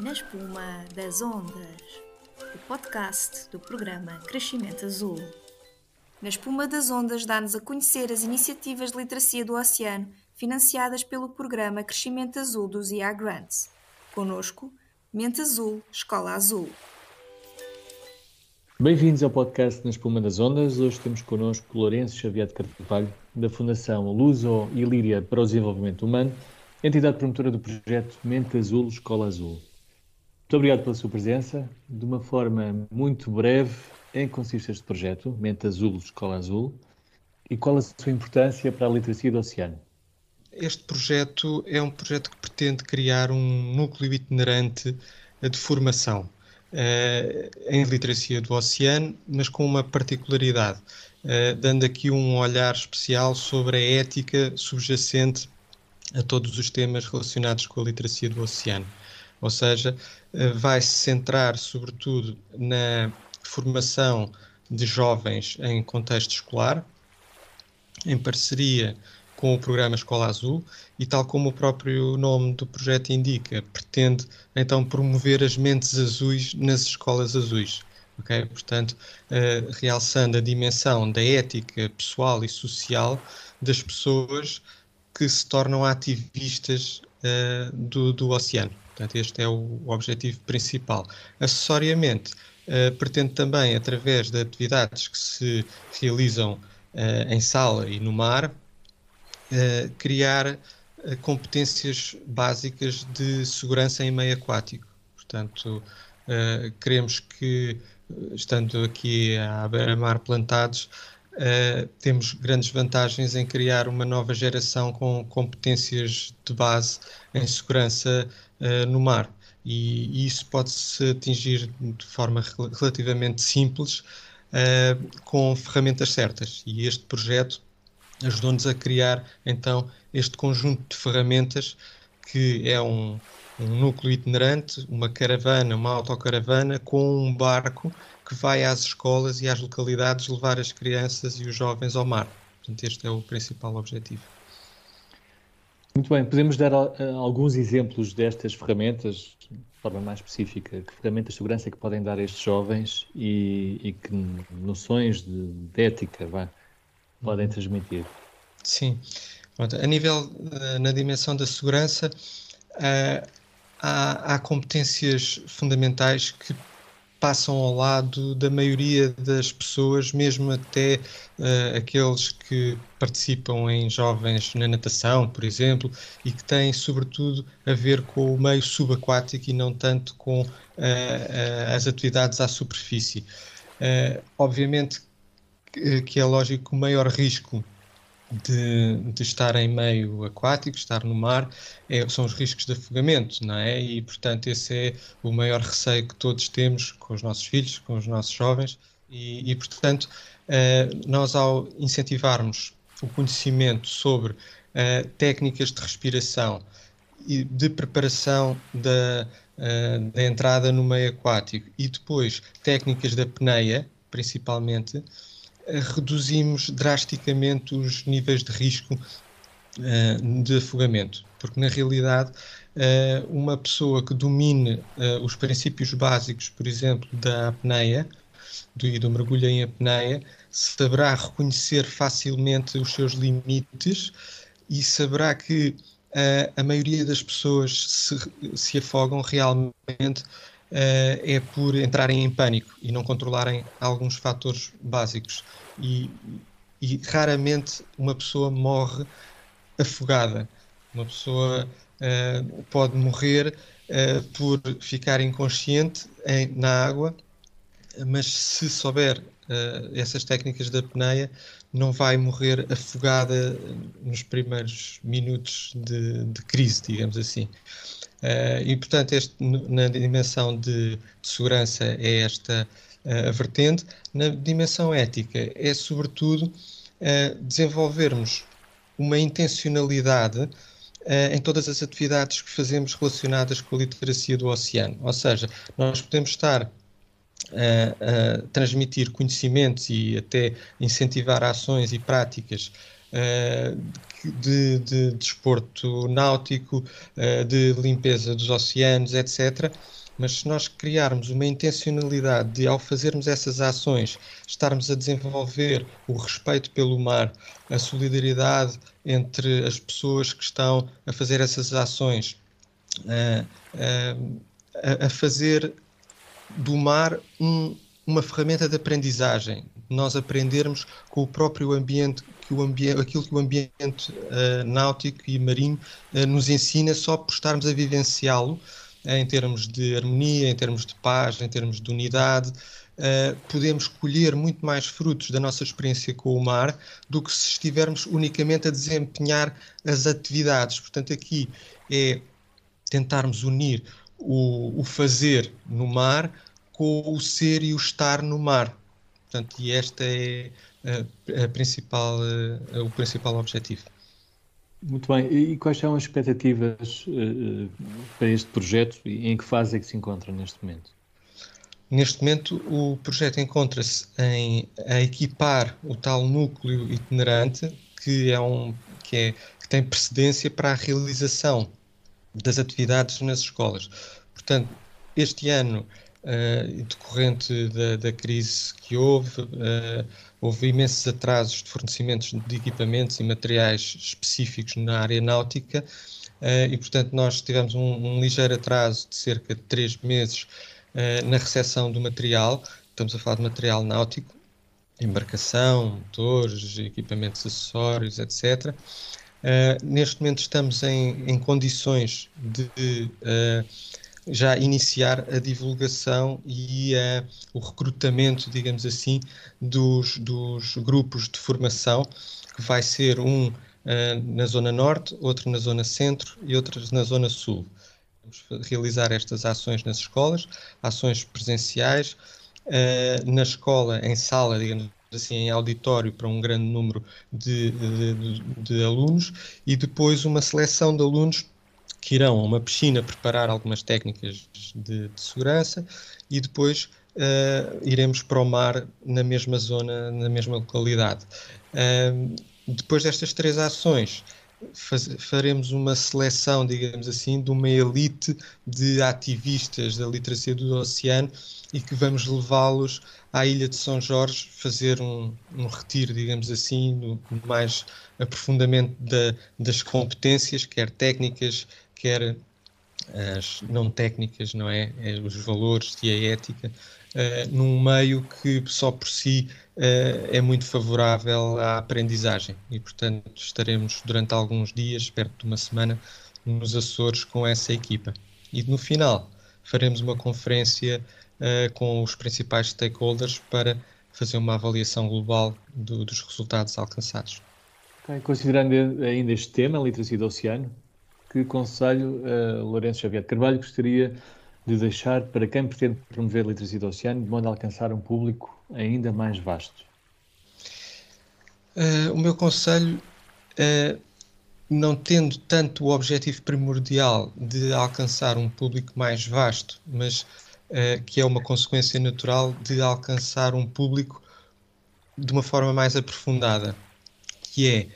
Na espuma das ondas, o podcast do programa Crescimento Azul. Na espuma das ondas dá-nos a conhecer as iniciativas de literacia do oceano financiadas pelo programa Crescimento Azul dos IA Grants. Conosco, Mente Azul, Escola Azul. Bem-vindos ao podcast Na Espuma das Ondas. Hoje temos connosco Lourenço Xavier de Carvalho, da Fundação Luso e Líria para o Desenvolvimento Humano, entidade promotora do projeto Mente Azul, Escola Azul. Muito obrigado pela sua presença. De uma forma muito breve, em que consiste este projeto, Mente Azul, Escola Azul, e qual a sua importância para a literacia do oceano? Este projeto é um projeto que pretende criar um núcleo itinerante de formação uh, em literacia do oceano, mas com uma particularidade, uh, dando aqui um olhar especial sobre a ética subjacente a todos os temas relacionados com a literacia do oceano. Ou seja, eh, vai se centrar sobretudo na formação de jovens em contexto escolar, em parceria com o programa Escola Azul e tal como o próprio nome do projeto indica, pretende então promover as mentes azuis nas escolas azuis. Okay? Portanto, uh, realçando a dimensão da ética pessoal e social das pessoas que se tornam ativistas uh, do, do oceano. Portanto, este é o, objetivo principal. Acessoriamente, uh, pretende também, através de atividades que se realizam uh, em sala e no mar, uh, criar competências básicas de segurança em meio aquático. Portanto, queremos que, estando aqui à beira-mar plantados, Uh, temos grandes vantagens em criar uma nova geração com competências de base em segurança uh, no mar. E, e isso pode-se atingir de forma rel relativamente simples uh, com ferramentas certas. E este projeto ajudou-nos a criar então este conjunto de ferramentas que é um, um núcleo itinerante, uma caravana, uma autocaravana com um barco que vai às escolas e às localidades levar as crianças e os jovens ao mar. Portanto, este é o principal objetivo. Muito bem, podemos dar uh, alguns exemplos destas ferramentas, de forma mais específica, que ferramentas de segurança que podem dar a estes jovens e, e que noções de, de ética vá, podem uhum. transmitir? Sim, Pronto, a nível, uh, na dimensão da segurança, uh, há, há competências fundamentais que passam ao lado da maioria das pessoas, mesmo até uh, aqueles que participam em jovens na natação, por exemplo, e que têm sobretudo a ver com o meio subaquático e não tanto com uh, uh, as atividades à superfície. obviamente que, é lógico o maior risco de, de, estar em meio aquático, estar no mar, é, são os riscos de afogamento, não é? E, portanto, esse é o maior receio que todos temos com os nossos filhos, com os nossos jovens, e, e portanto, uh, nós, ao incentivarmos o conhecimento sobre uh, técnicas de respiração e de preparação da, uh, da entrada no meio aquático e depois técnicas da apneia, principalmente, reduzimos drasticamente os níveis de risco uh, de afogamento, porque na realidade uh, uma pessoa que domine uh, os princípios básicos, por exemplo, da apneia do, e do mergulho em apneia, saberá reconhecer facilmente os seus limites e saberá que a maioria das pessoas se, se afogam realmente é por entrarem em pânico e não controlarem alguns fatores básicos. E, e raramente uma pessoa morre afogada. Uma pessoa uh, pode morrer uh, por ficar inconsciente em, na água, mas se souber uh, essas técnicas da apneia, não vai morrer afogada nos primeiros minutos de, de crise, digamos assim. Uh, e, portanto, este, na dimensão de, de, segurança é esta uh, a vertente. Na dimensão ética é, sobretudo, uh, desenvolvermos uma intencionalidade em todas as atividades que fazemos relacionadas com a literacia do oceano. Ou seja, nós podemos estar a, a transmitir conhecimentos e até incentivar ações e práticas de, de desporto náutico, de limpeza dos oceanos, etc mas se nós criarmos uma intencionalidade de, ao fazermos essas ações, estarmos a desenvolver o respeito pelo mar, a solidariedade entre as pessoas que estão a fazer essas ações, a, a fazer do mar um, uma ferramenta de aprendizagem, nós aprendermos com o próprio ambiente, que o ambiente aquilo que o ambiente uh, náutico e marinho uh, nos ensina só por estarmos a vivenciá-lo, em termos de harmonia, em termos de paz, em termos de unidade. Uh, podemos colher muito mais frutos da nossa experiência com o mar do que se estivermos unicamente a desempenhar as atividades. Portanto, aqui é tentarmos unir o, o fazer no mar com o ser e o estar no mar. Portanto, e este é a, a principal, a, o principal objetivo. Muito bem. E quais são as expectativas uh, para este projeto e em que fase é que se encontra neste momento? Neste momento, o projeto encontra-se em a equipar o tal núcleo itinerante que, é um, que, é, que tem precedência para a realização das atividades nas escolas. Portanto, este ano, uh, decorrente da, da, crise que houve, uh, houve imensos atrasos de fornecimentos de equipamentos e materiais específicos na área náutica uh, e, portanto, nós tivemos um, um, ligeiro atraso de cerca de três meses na recepção do material. Estamos a falar de material náutico, embarcação, motores, equipamentos acessórios, etc. Uh, eh, neste momento estamos em, em condições de já iniciar a divulgação e uh, o recrutamento, digamos assim, dos, dos grupos de formação, que vai ser um uh, na Zona Norte, outro na Zona Centro e outro na Zona Sul. Vamos realizar estas ações nas escolas, ações presenciais, uh, na escola, em sala, digamos assim, em auditório para um grande número de, de, de, alunos e depois uma seleção de alunos que irão a uma piscina preparar algumas técnicas de, de segurança e depois uh, iremos para o mar na mesma zona, na mesma localidade. Uh, depois destas três ações, faz, faremos uma seleção, digamos assim, de uma elite de ativistas da literacia do oceano e que vamos levá-los à Ilha de São Jorge fazer um, um retiro, digamos assim, no, mais aprofundamento da, das competências, quer técnicas, quer as não técnicas, não é? é os valores e a ética, uh, num meio que só por si uh, é muito favorável à aprendizagem. E, portanto, estaremos durante alguns dias, perto de uma semana, nos Açores com essa equipa. E no final, faremos uma conferência uh, com os principais stakeholders para fazer uma avaliação global do, dos resultados alcançados. Okay. Considerando ainda este tema, a literacia do oceano, que conselho uh, Lourenço Xavier de Carvalho gostaria de deixar para quem pretende promover a literacia do oceano de modo a alcançar um público ainda mais vasto? Uh, o meu conselho, uh, não tendo tanto o objetivo primordial de alcançar um público mais vasto, mas uh, que é uma consequência natural de alcançar um público de uma forma mais aprofundada, que é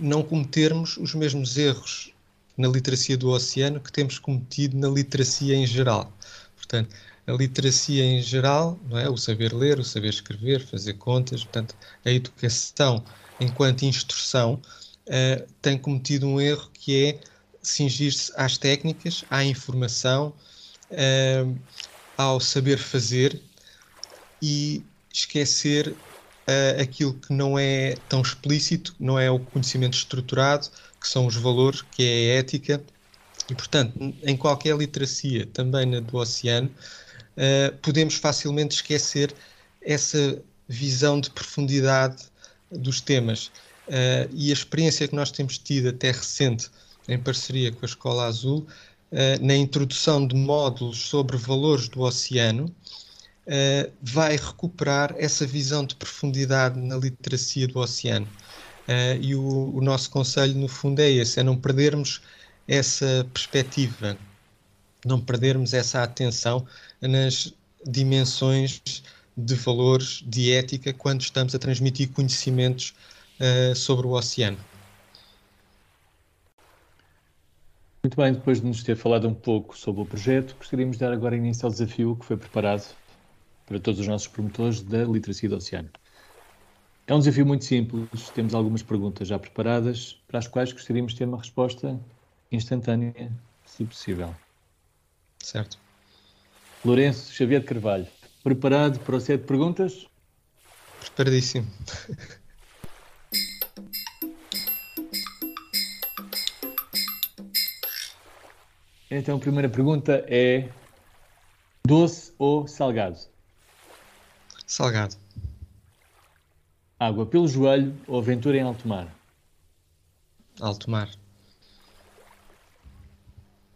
não cometermos os mesmos erros na literacia do oceano que temos cometido na literacia em geral. Portanto, a literacia em geral, não é? o saber ler, o saber escrever, fazer contas, portanto, a educação enquanto instrução uh, tem cometido um erro que é cingir-se às técnicas, à informação, uh, ao saber fazer e esquecer uh, aquilo que não é tão explícito, não é o conhecimento estruturado, que são os valores, que é a ética, e portanto, em qualquer literacia, também na do oceano, uh, podemos facilmente esquecer essa visão de profundidade dos temas. Uh, e a experiência que nós temos tido até recente, em parceria com a Escola Azul, uh, na introdução de módulos sobre valores do oceano, vai recuperar essa visão de profundidade na literacia do oceano. Uh, e o, o, nosso conselho, no fundo, é esse: é não perdermos essa perspectiva, não perdermos essa atenção nas dimensões de valores, de ética, quando estamos a transmitir conhecimentos uh, sobre o oceano. Muito bem, depois de nos ter falado um pouco sobre o projeto, gostaríamos de dar agora início ao desafio que foi preparado para todos os nossos promotores da literacia do oceano. É um desafio muito simples, temos algumas perguntas já preparadas, para as quais gostaríamos de ter uma resposta instantânea, se possível. Certo. Lourenço Xavier de Carvalho, preparado para o set de perguntas? Preparadíssimo. Então, a primeira pergunta é: doce ou salgado? Salgado. Água pelo joelho ou aventura em alto mar? Alto mar.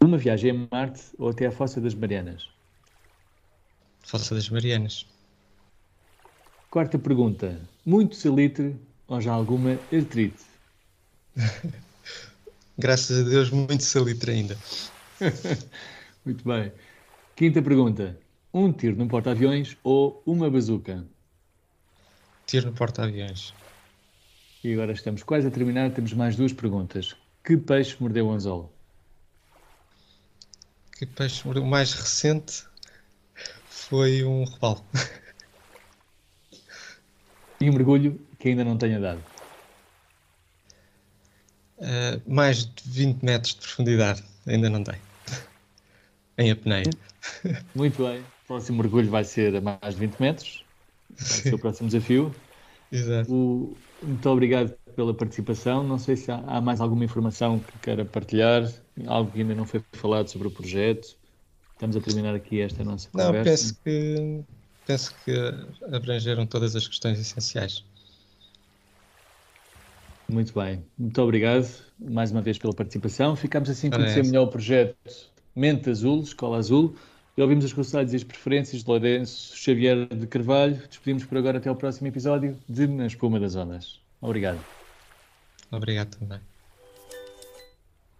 Uma viagem a Marte ou até a Fossa das Marianas? Fossa das Marianas. Quarta pergunta: muito salitre ou já alguma artrite? Graças a Deus, muito salitre ainda. muito bem. Quinta pergunta: um tiro no porta-aviões ou uma bazuca? Tiro no porta-aviões. E agora estamos quase a terminar, temos mais duas perguntas. Que peixe mordeu o anzol? Que peixe mordeu? O mais recente foi um robalo. E um mergulho que ainda não tenha dado? Uh, mais de 20 metros de profundidade, ainda não tem. em apneia. Muito bem. O próximo mergulho vai ser a mais de 20 metros. Ser o próximo desafio. Exato. O, muito obrigado pela participação. Não sei se há, há, mais alguma informação que queira partilhar, algo que ainda não foi falado sobre o projeto. Estamos a terminar aqui esta nossa conversa. Não, penso que, penso que abrangeram todas as questões essenciais. Muito bem. Muito obrigado mais uma vez pela participação. Ficamos assim a conhecer melhor o projeto Mente Azul, Escola Azul. E ouvimos os conselhos e as preferências de Lourenço Xavier de Carvalho. Despedimos por agora até ao próximo episódio de Na Espuma das Ondas. Obrigado. Obrigado também.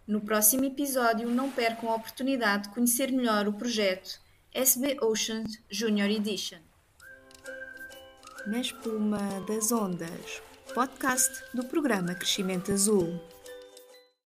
No próximo episódio, não percam a oportunidade de conhecer melhor o projeto SB Oceans Junior Edition. Na Espuma das Ondas, podcast do programa Crescimento Azul.